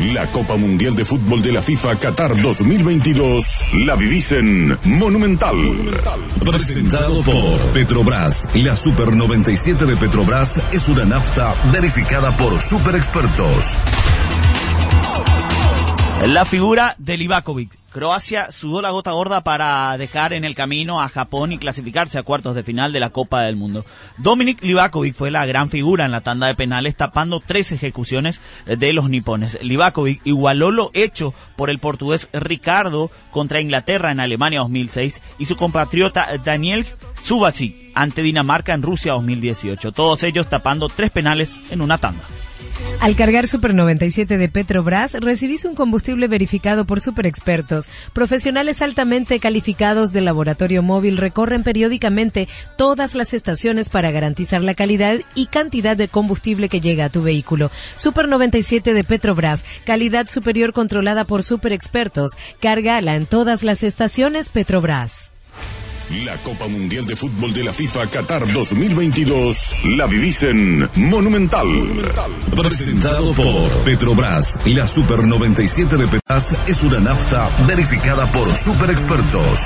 La Copa Mundial de Fútbol de la FIFA Qatar 2022 la vivís en Monumental. Presentado por Petrobras. La Super 97 de Petrobras es una nafta verificada por super expertos. La figura de Livakovic. Croacia sudó la gota gorda para dejar en el camino a Japón y clasificarse a cuartos de final de la Copa del Mundo. Dominik Livakovic fue la gran figura en la tanda de penales, tapando tres ejecuciones de los nipones. Livakovic igualó lo hecho por el portugués Ricardo contra Inglaterra en Alemania 2006 y su compatriota Daniel Subasic ante Dinamarca en Rusia 2018. Todos ellos tapando tres penales en una tanda. Al cargar Super 97 de Petrobras, recibís un combustible verificado por super expertos. Profesionales altamente calificados del laboratorio móvil recorren periódicamente todas las estaciones para garantizar la calidad y cantidad de combustible que llega a tu vehículo. Super 97 de Petrobras, calidad superior controlada por super expertos. Cárgala en todas las estaciones Petrobras. La Copa Mundial de Fútbol de la FIFA Qatar 2022 la vivís en Monumental. Presentado por Petrobras. La Super 97 de Petrobras es una nafta verificada por super expertos.